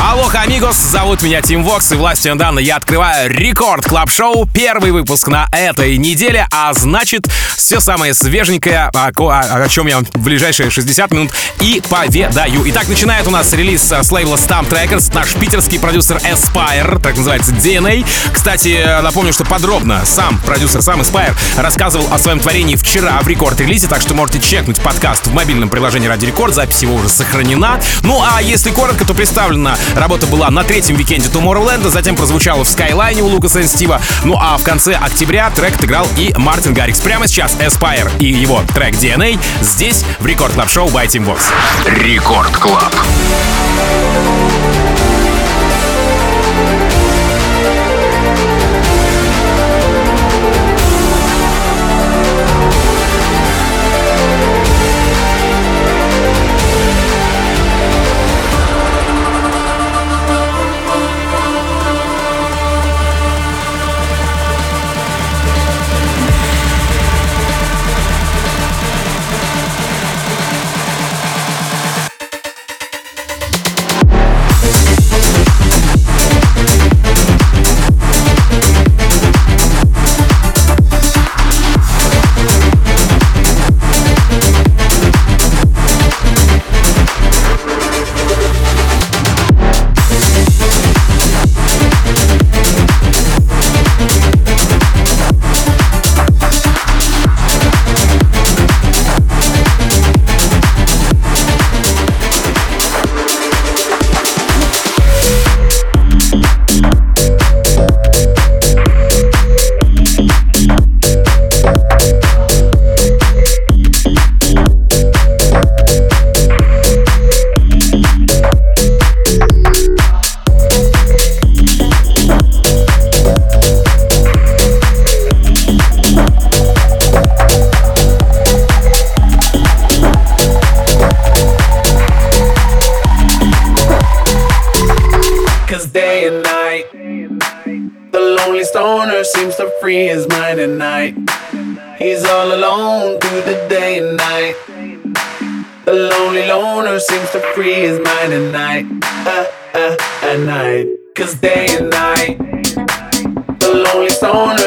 Алло, амигос, зовут меня Team Vox, и властью данной я открываю Record Club Show, первый выпуск на этой неделе, а значит, все самое свеженькое, о, о, о чем я в ближайшие 60 минут и поведаю. Итак, начинает у нас релиз с лейбла STMPD Records, наш питерский продюсер Aspire, так называется DNA. Кстати, напомню, что подробно сам продюсер, сам Aspire рассказывал о своем творении вчера в рекорд-релизе, так что можете чекнуть подкаст в мобильном приложении Ради Рекорд, запись его уже сохранена. Ну а если коротко, то представлена Работа была на третьем викенде Tomorrowland, затем прозвучала в Скайлайне у Лукаса и Стива. Ну а в конце октября трек отыграл и Мартин Гаррикс. Прямо сейчас Aspire и его трек DNA здесь в Record Club Show by Team Vox. Record Club. Baby is mine at night, uh, uh, at night. Cause day and night, the lonely soul.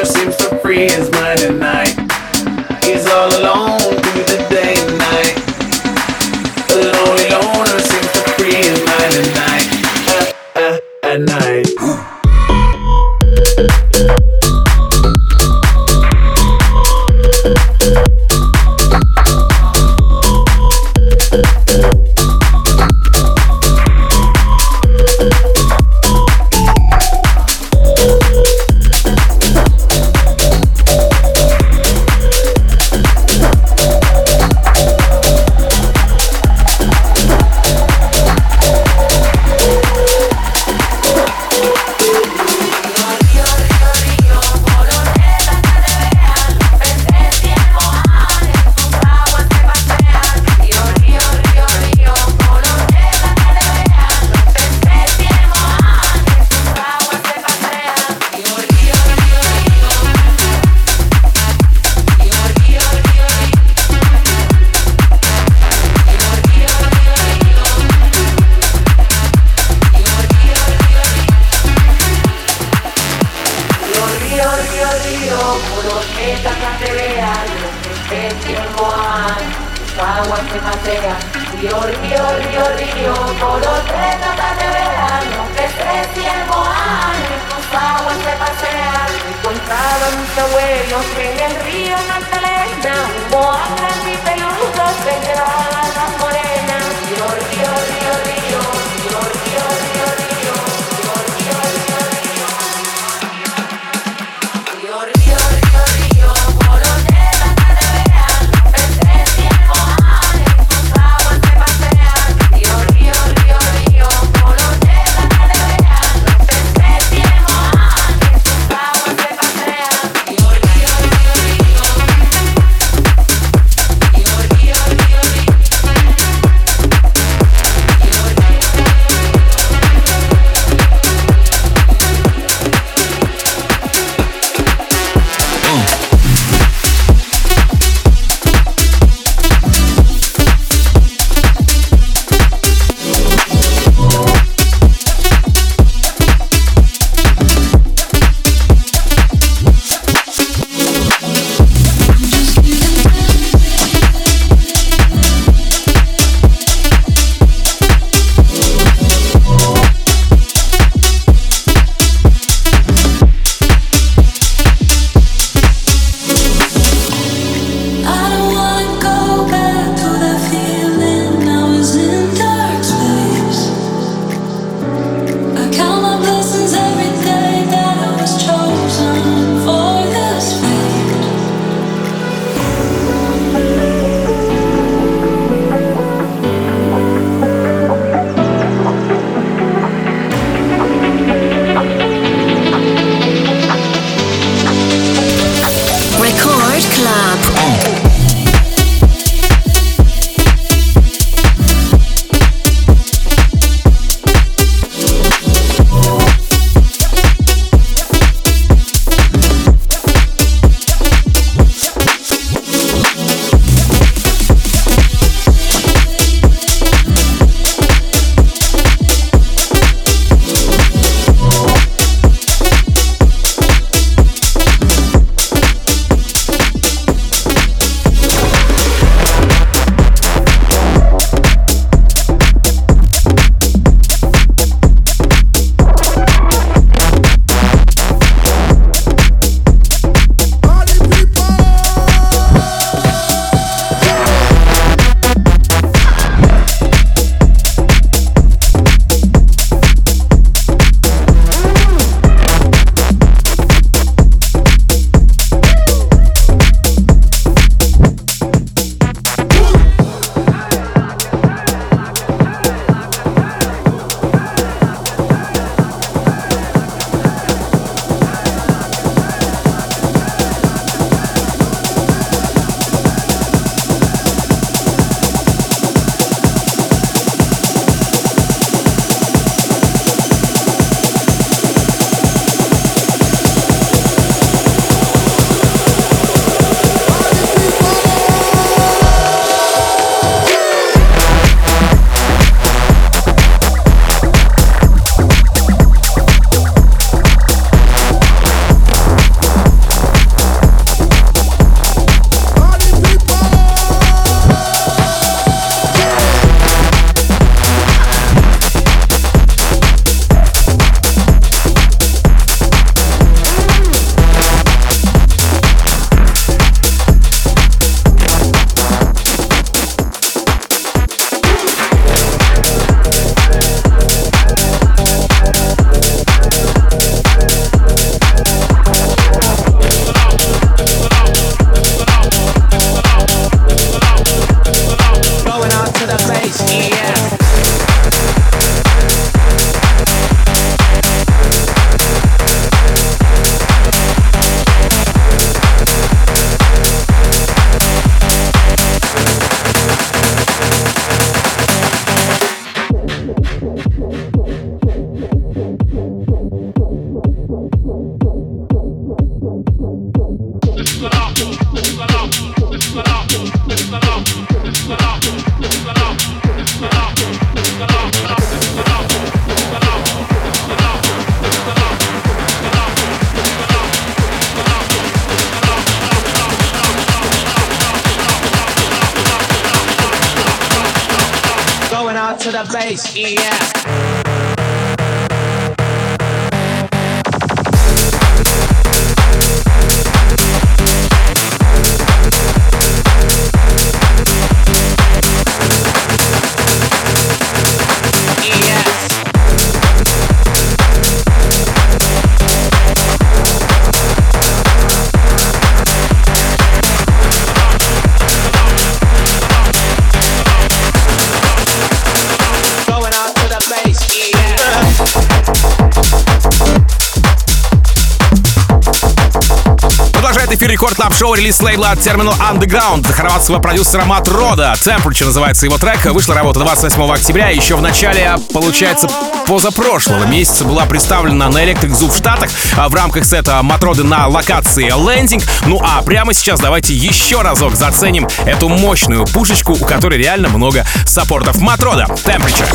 Record Club Show релиз лейбла от Terminal Underground хорватского продюсера Matroda. Temperature называется его трек. Вышла работа 28 октября. Еще в начале, получается, позапрошлого месяца была представлена на Electric Zoo в Штатах а в рамках сета Matroda на локации Лендинг. Ну а прямо сейчас давайте еще разок заценим эту мощную пушечку, у которой реально много саппортов. Matroda, Temperature.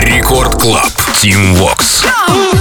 Record Club, Team Vox. gonna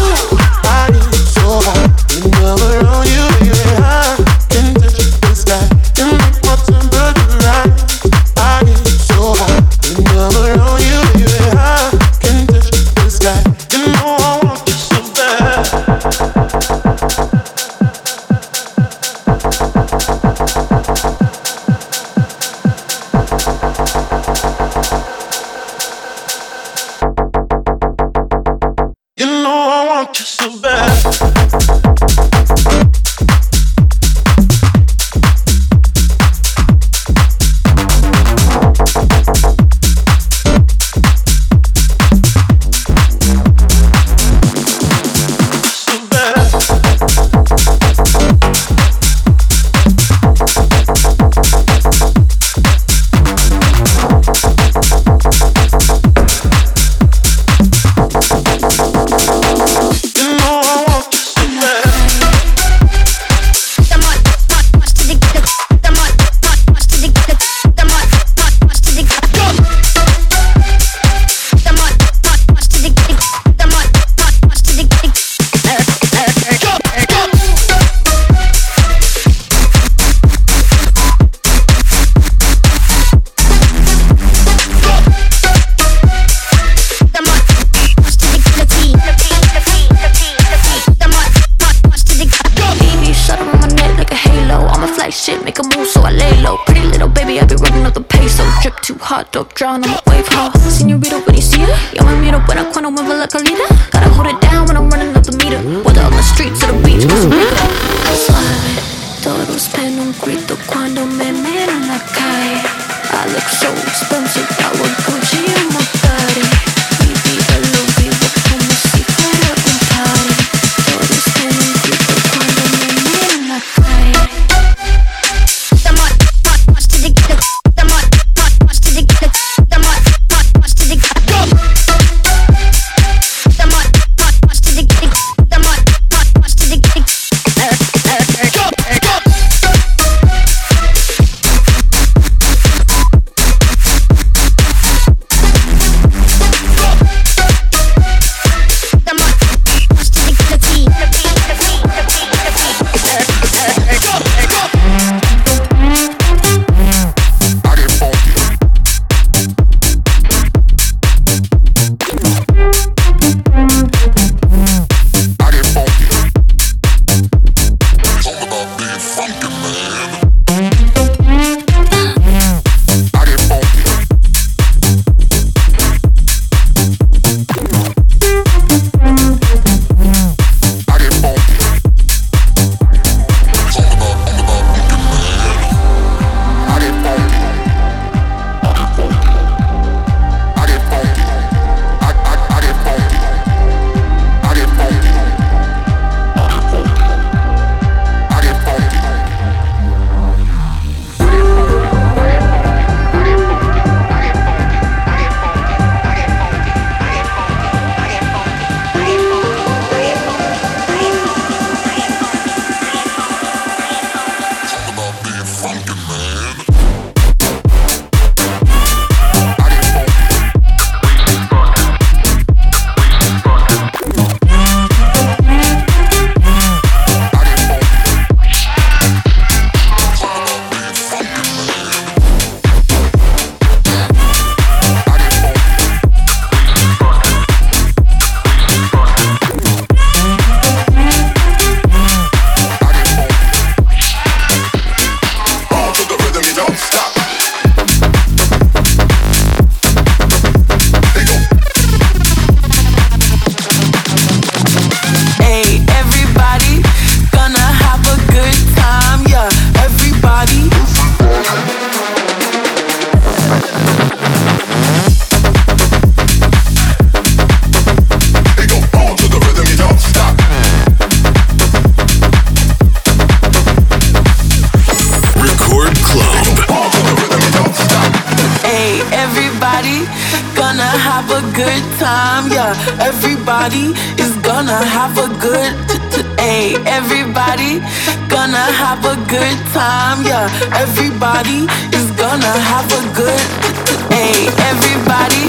have a good time, yeah. Everybody is gonna have a good, hey. Everybody gonna have a good time, yeah. Everybody is gonna have a good, hey. Everybody,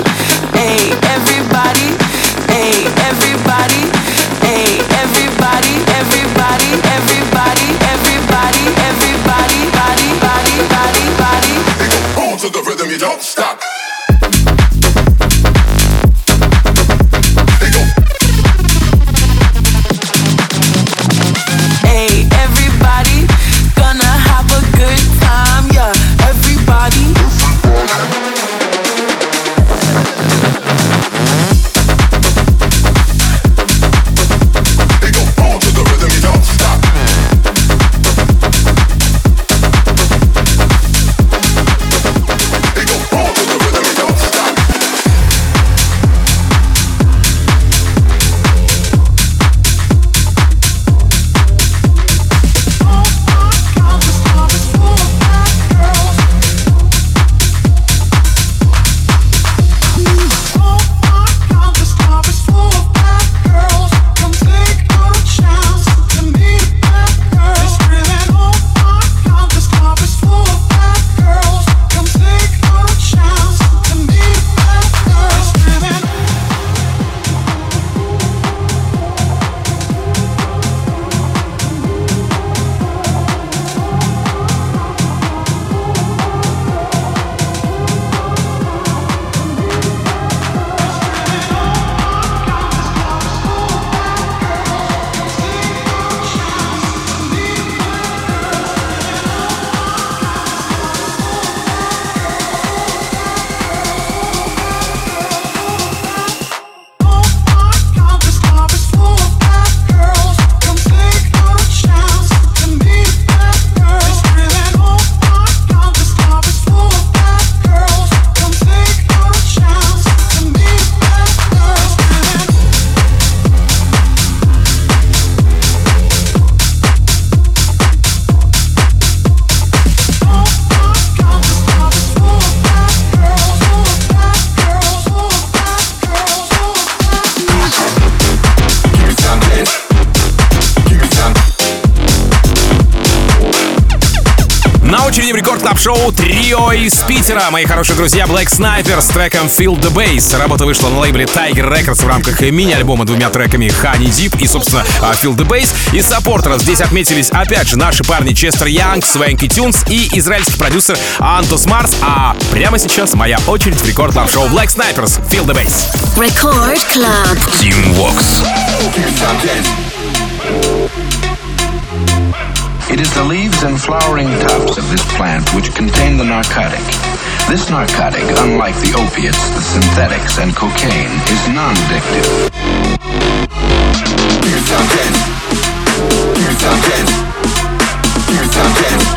hey. Everybody, hey. Everybody, hey. Everybody, everybody, everybody, everybody, everybody, body, body, body, body. Boom to the rhythm, you don't stop. Питера. Мои хорошие друзья Black Sniper с треком Feel the Bass. Работа вышла на лейбле Tiger Records в рамках мини-альбома двумя треками Honey Deep и, собственно, а, Feel the Bass. Из саппортеров здесь отметились, опять же, наши парни Честер Янг, Свенки Тюнс и израильский продюсер Антос Марс. А прямо сейчас моя очередь в рекорд клаб шоу Black Snipers Feel the Bass. Record Club. Team dance. It is the leaves and flowering tops of this plant which contain the narcotic. This narcotic, unlike the opiates, the synthetics, and cocaine, is non-addictive. Here's how dead. Here's how dead. Here's how dead.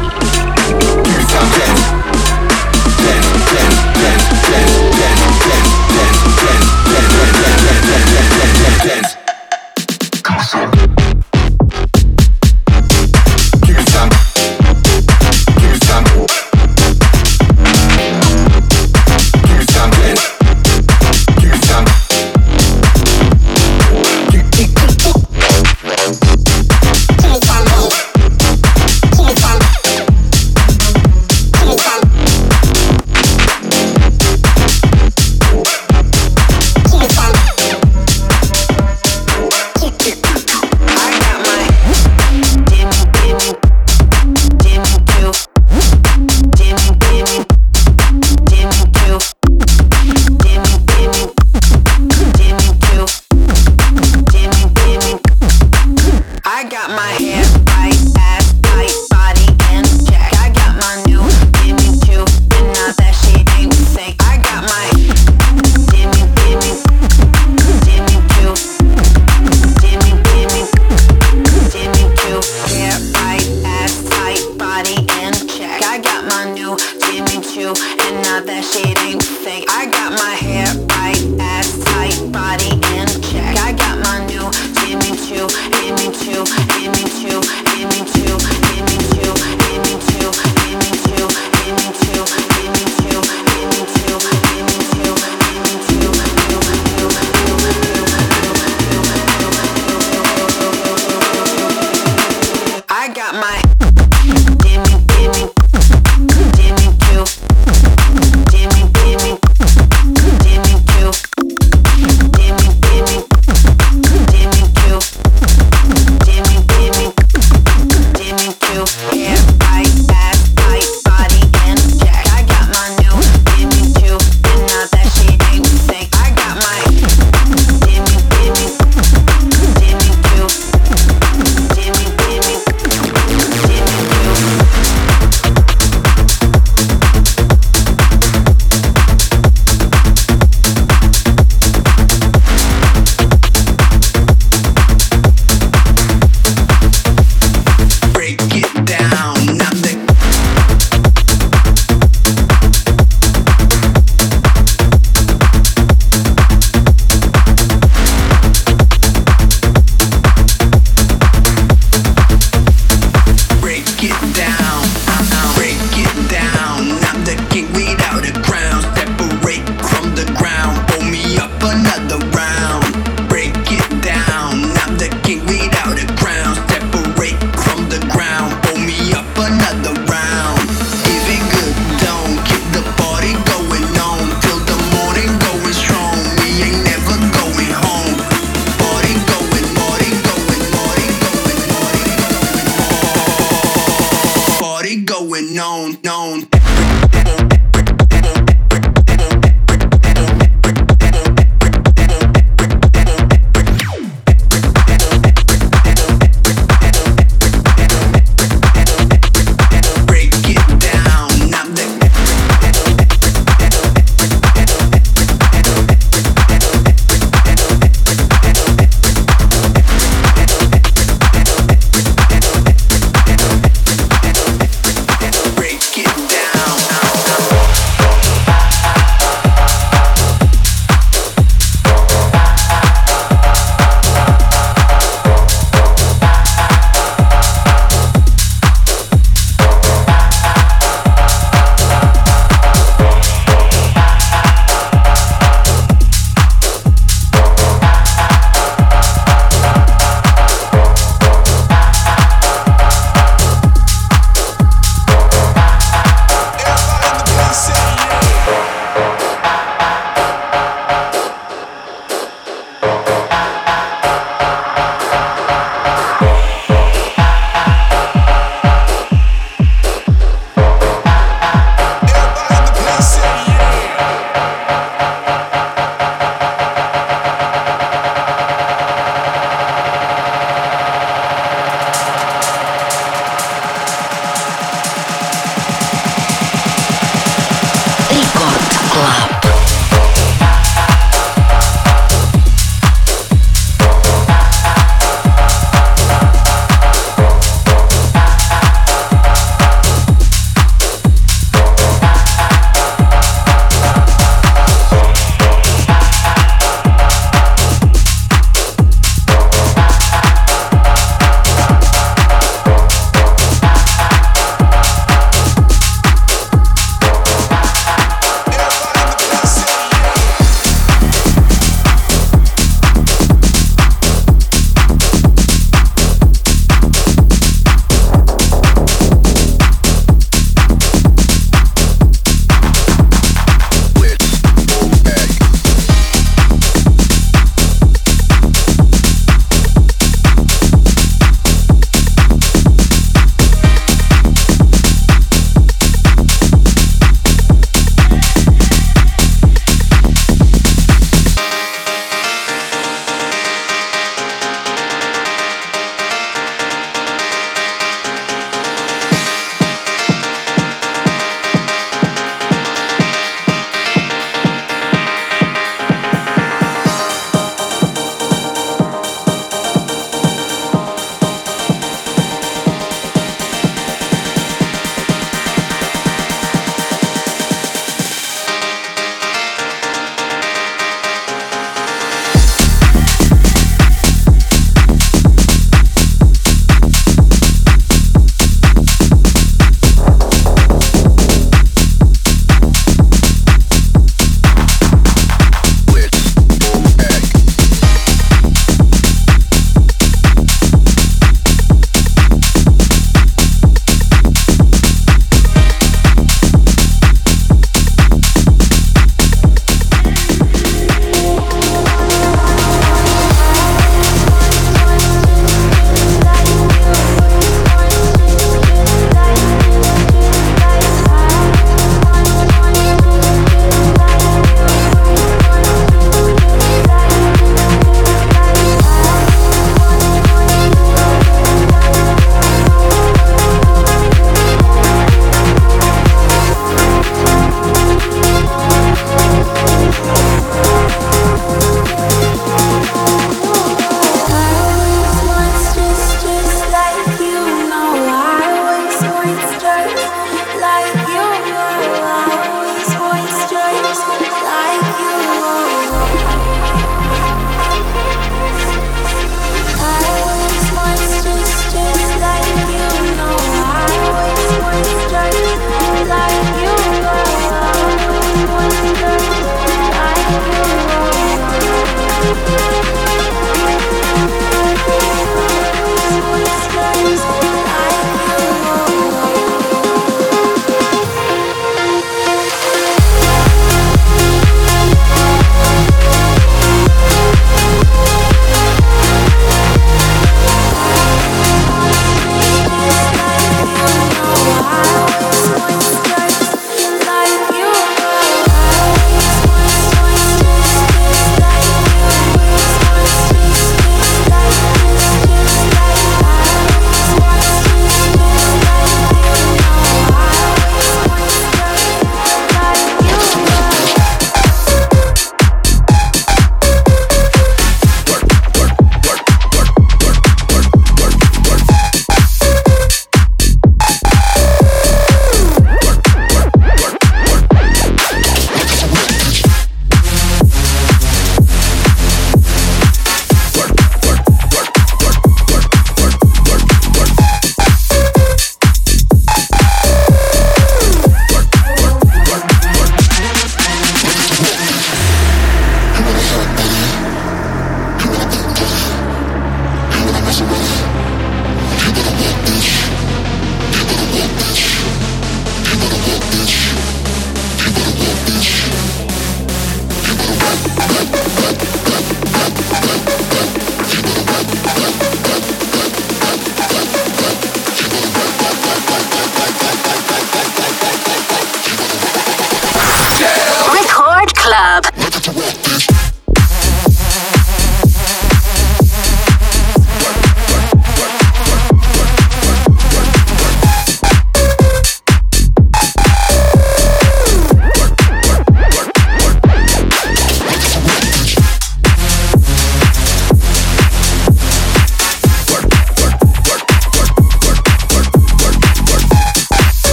Look at the world.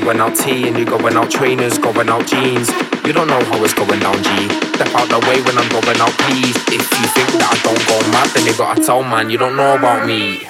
Going out T and you're going out trainers, going out jeans. You don't know how it's going down, G. Step out the way when I'm going out, please. If you think that I don't go mad, then you gotta tell man you don't know about me.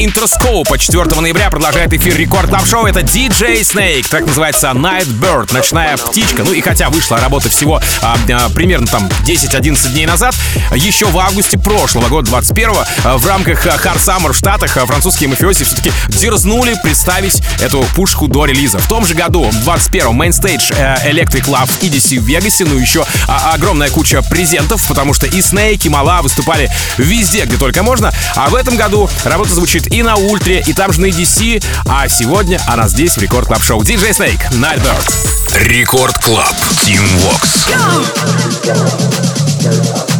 Interscope 4 ноября продолжает эфир Record Club Show. Это DJ Snake, так называется Nightbird, ночная птичка. Ну и хотя вышла работа всего а, а, примерно там 10-11 дней назад, еще в августе прошлого года, 21-го, а, в рамках а, Hard Summer в Штатах а, французские мафиоси все-таки дерзнули представить эту пушку до релиза. В том же году, в 21-м, Mainstage э, Electric Love в EDC в Вегасе, ну еще а, огромная куча презентов, потому что и Snake, и Мала выступали везде, где только можно. А в этом году работа звучит и на Ультре, и там же на EDC, а сегодня она здесь в Record Club Show. DJ Snake, Nightbird. Record Club. Team Vox. Friends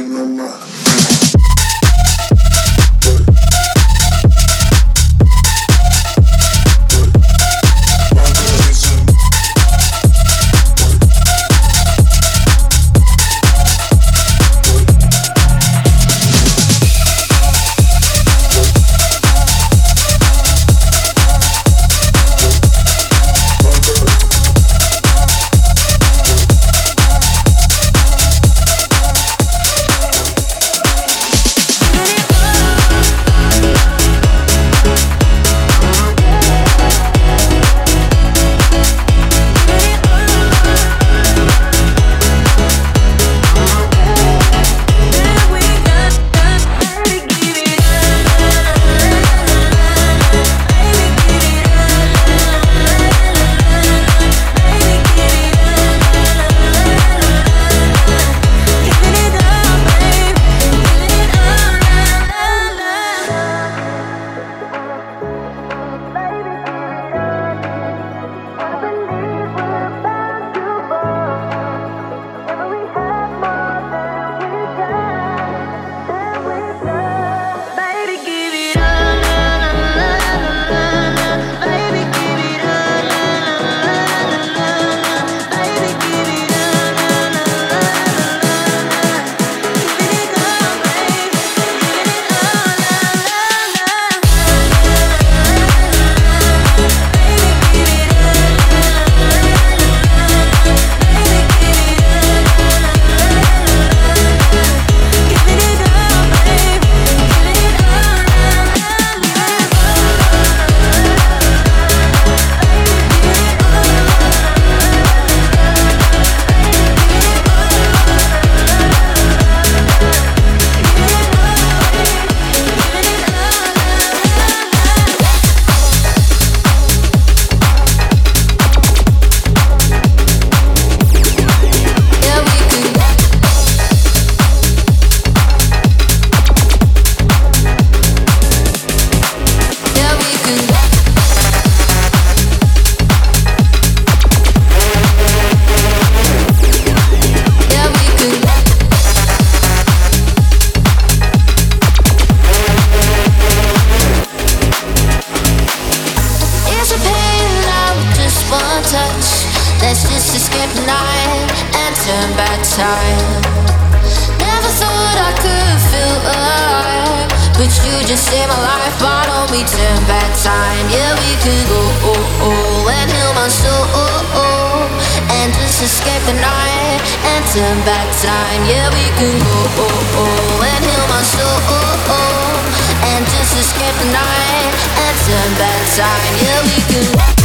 just saved my life, but don't we turn back time? Yeah, we could go oh, oh, and heal my soul oh, oh, and just escape the night and turn back time. Yeah, we can go oh, oh, and heal my soul oh, oh, and just escape the night and turn back time. Yeah, we can.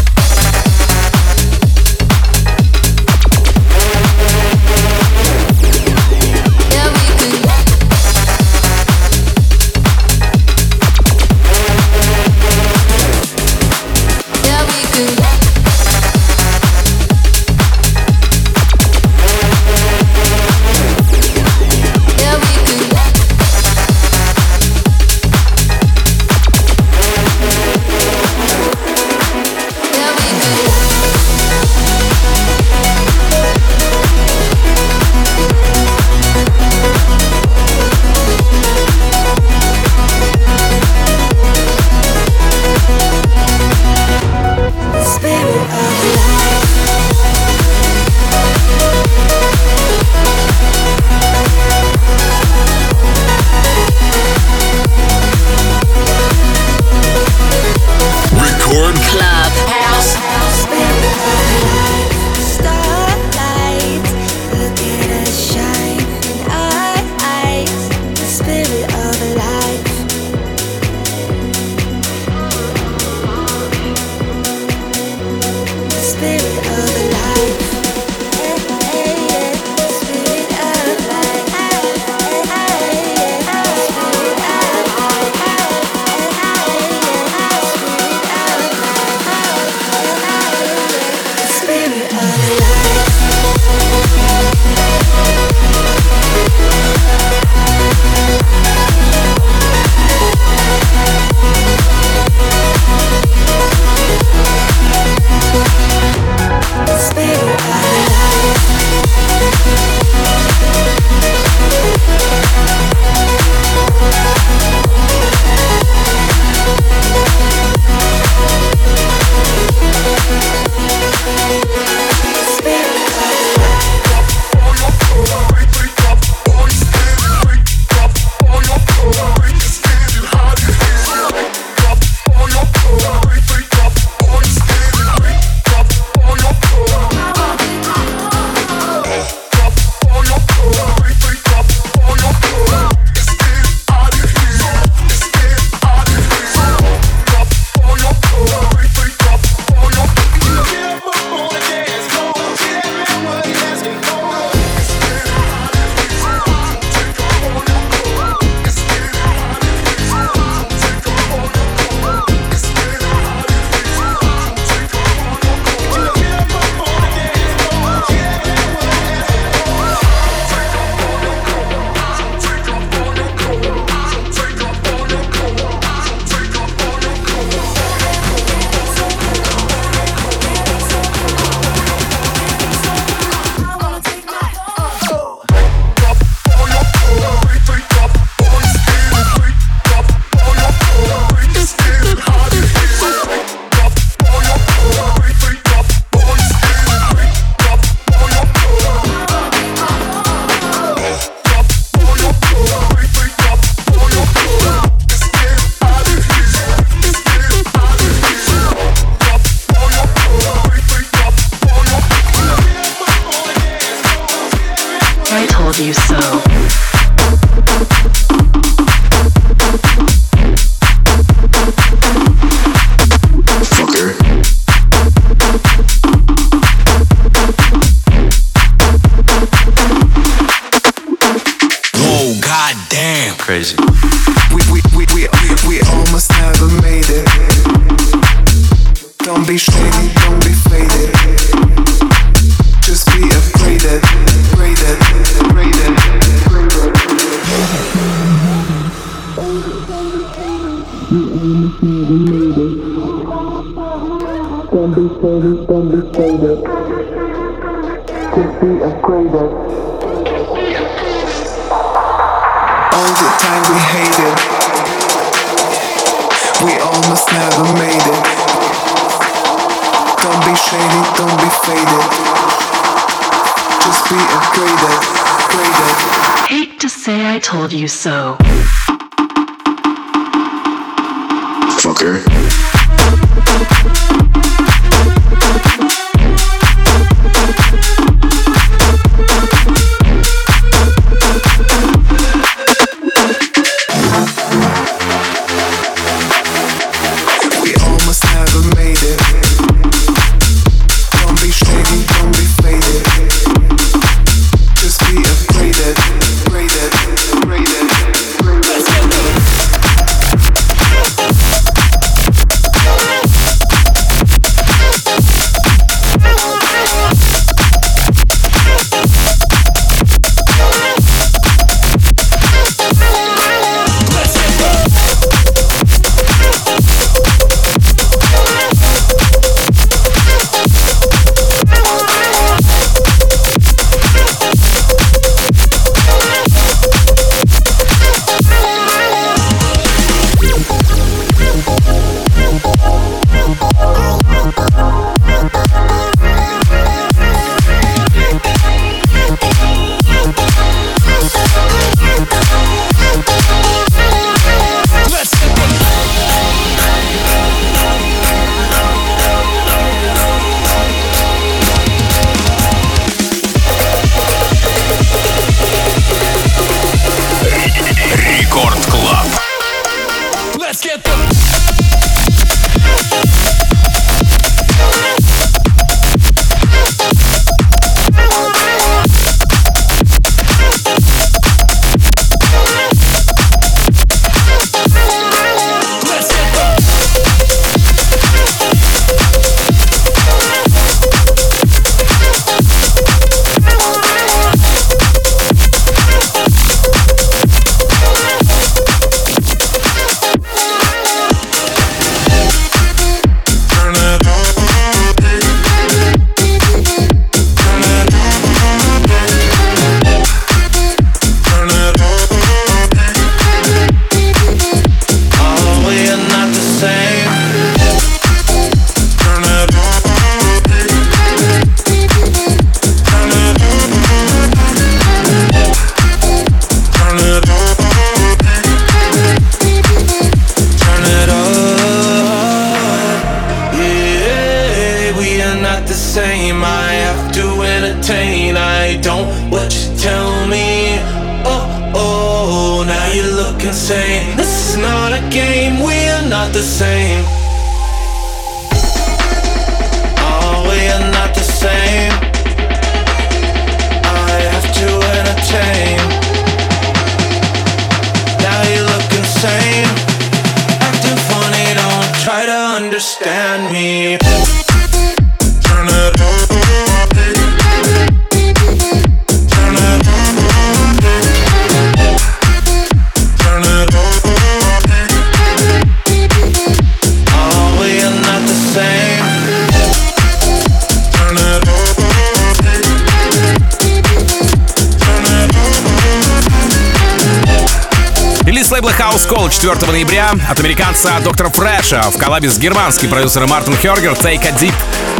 Лейбла House Call 4 ноября от американца Доктора Фреша в коллабе с германским продюсером Мартин Хергер Take a Deep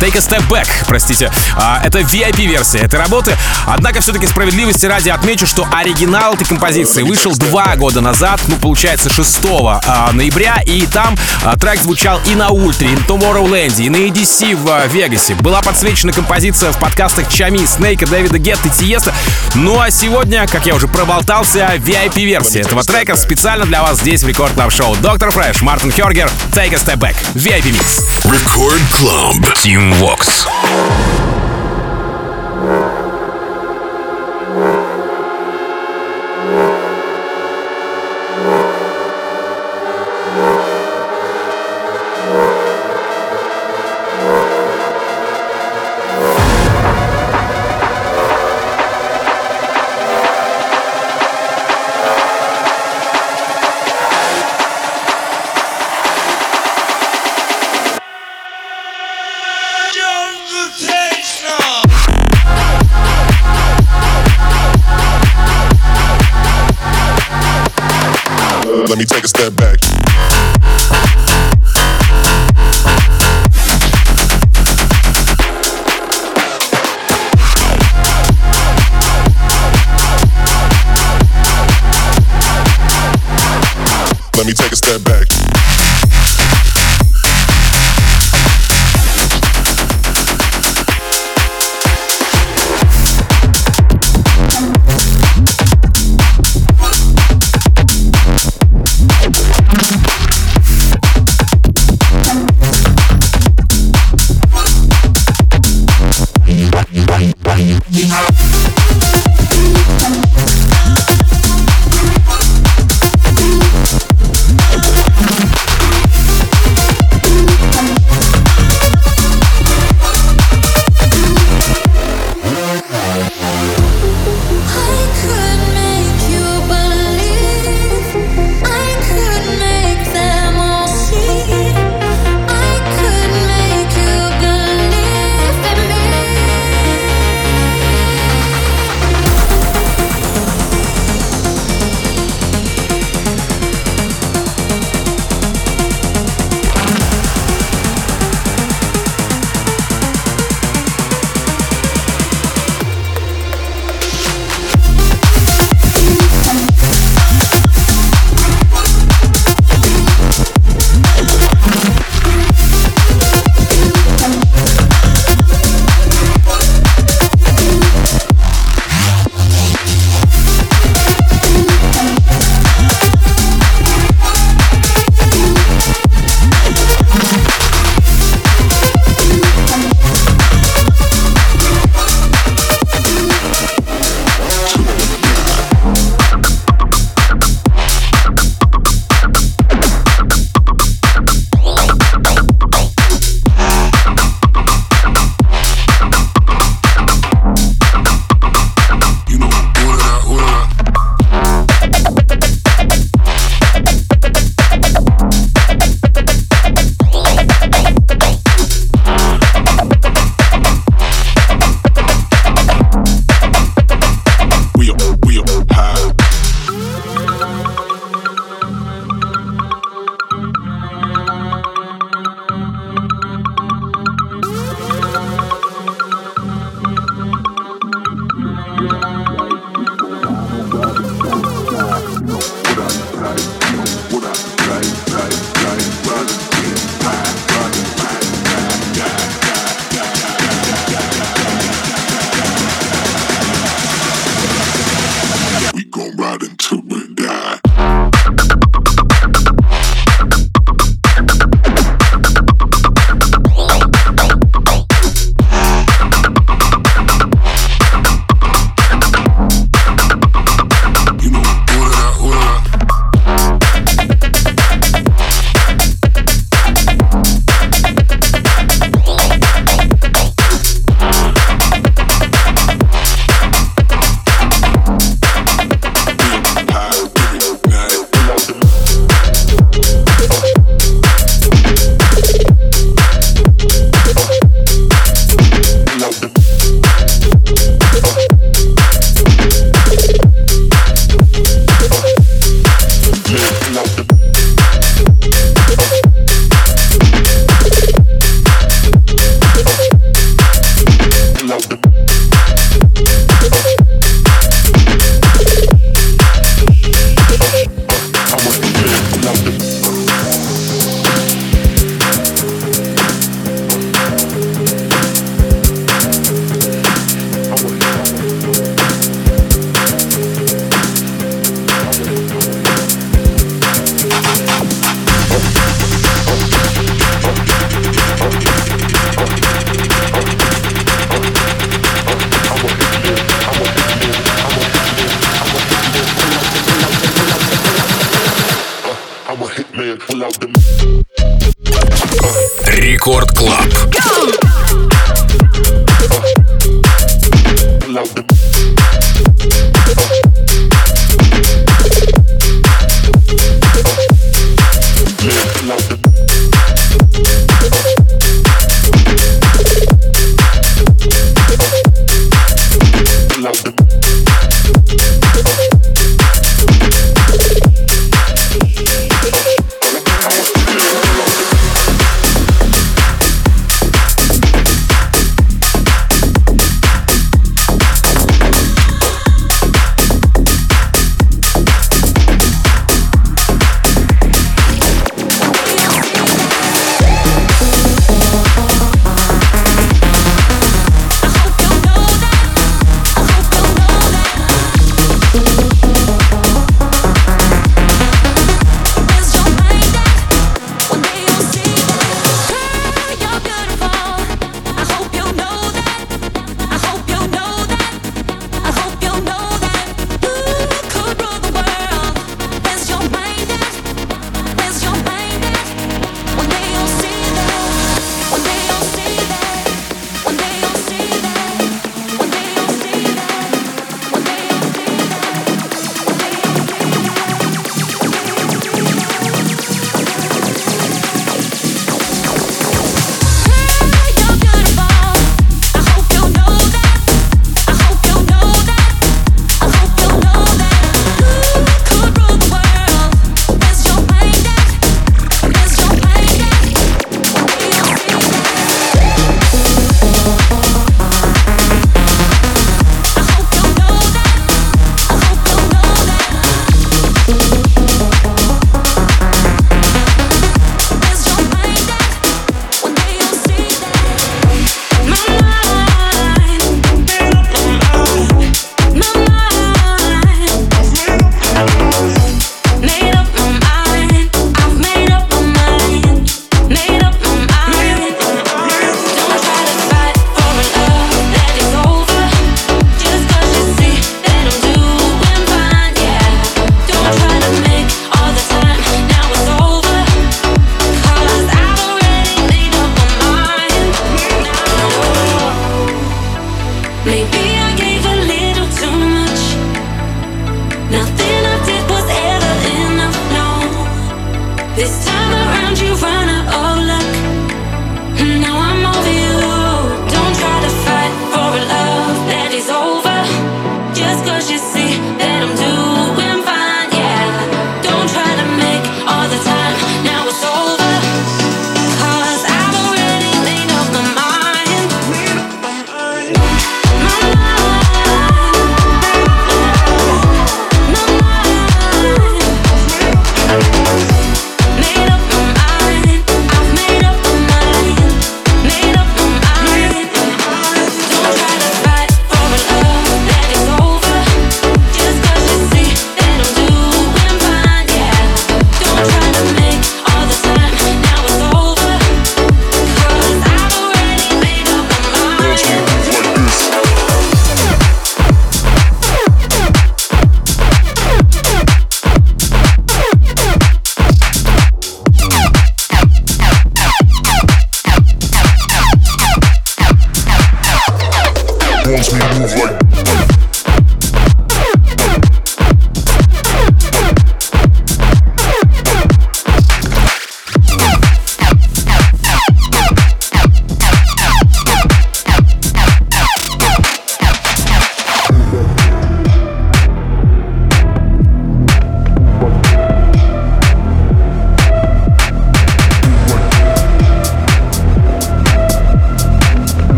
Take a Step Back, простите. А, это VIP-версия этой работы. Однако все-таки справедливости ради отмечу, что оригинал этой композиции вышел два года назад, ну, получается, 6 а, ноября, и там а, трек звучал и на Ультре, и на Tomorrowland, и на EDC в Вегасе. Была подсвечена композиция в подкастах Чами, Снейка, Дэвида Гетта и Тиеста. Ну а сегодня, как я уже проболтался, VIP-версия этого трека специально для вас здесь в Record Club Show. Dr. Fresch, Мартин Хергер, Take a Step Back, VIP mix. Record Club. Team Vox.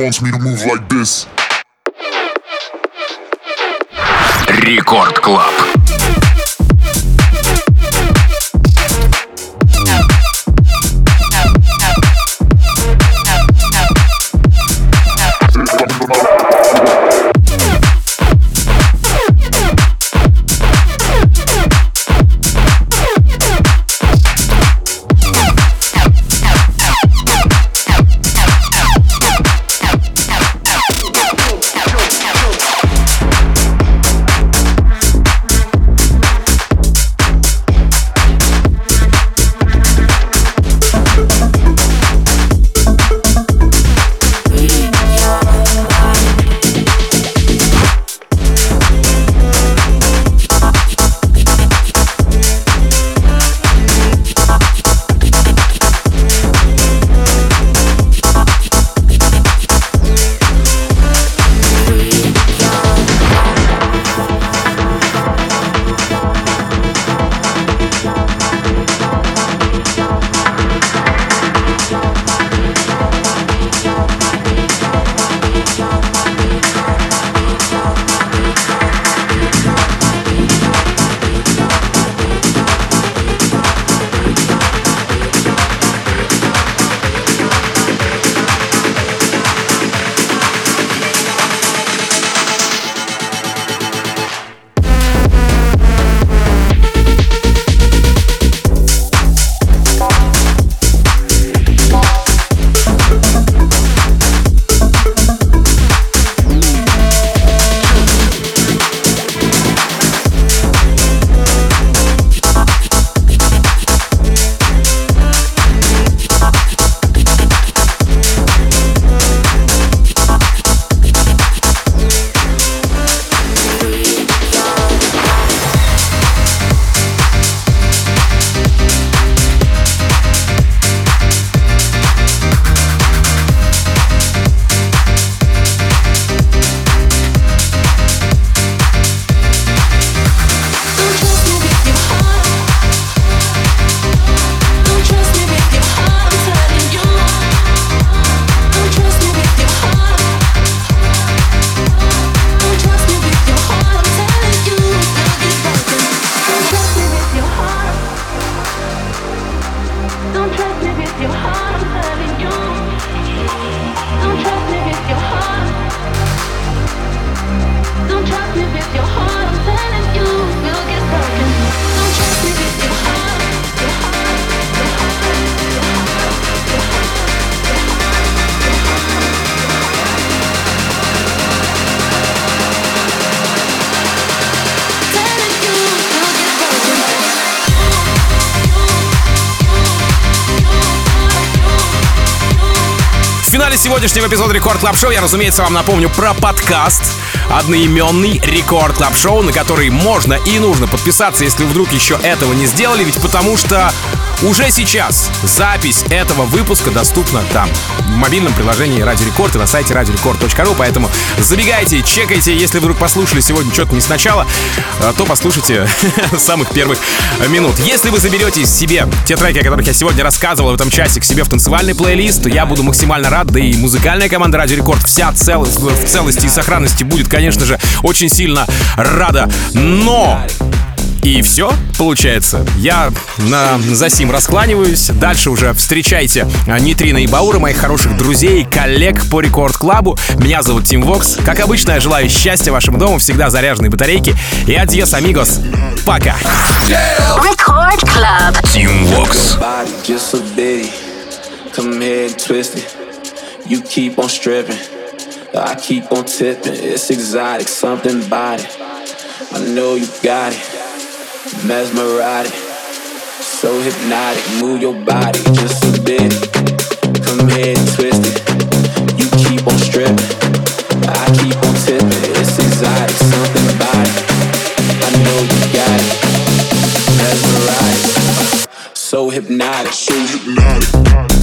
wants me to move like this. Рекорд Клаб. Сегодняшнего эпизода Record Club Show. Я, разумеется, вам напомню про подкаст. Одноименный Record Club Show, на который можно и нужно подписаться, если вдруг еще этого не сделали, ведь потому что уже сейчас запись этого выпуска доступна там, в мобильном приложении Радио Рекорд и на сайте радиорекорд.ру, поэтому забегайте, чекайте, если вдруг послушали сегодня что-то не сначала, э, то послушайте самых первых минут. Если вы заберете себе те треки, о которых я сегодня рассказывал в этом часе, к себе в танцевальный плейлист, я буду максимально рад, да и музыкальная команда Радио Рекорд вся цел... в целости и сохранности будет, конечно же, очень сильно рада. Но и все, получается. Я на Засим раскланиваюсь. Дальше уже встречайте а, Нитрина и Баура, моих хороших друзей, коллег по Рекорд Клабу. Меня зовут Тим Вокс. Как обычно, я желаю счастья вашему дому, всегда заряженные батарейки. И adiós, amigos. Пока. Тим Вокс. body just a bitty. Come here and twist it. You keep on stripping. I keep on tipping. It's exotic, something about it. I know you got it. Mesmerize So hypnotic. Move your body just a bit. Come here and twist it. You keep on stripping. I keep on tipping. It's exotic, something about it. I know you got it. Mesmerize So hypnotic. So hypnotic.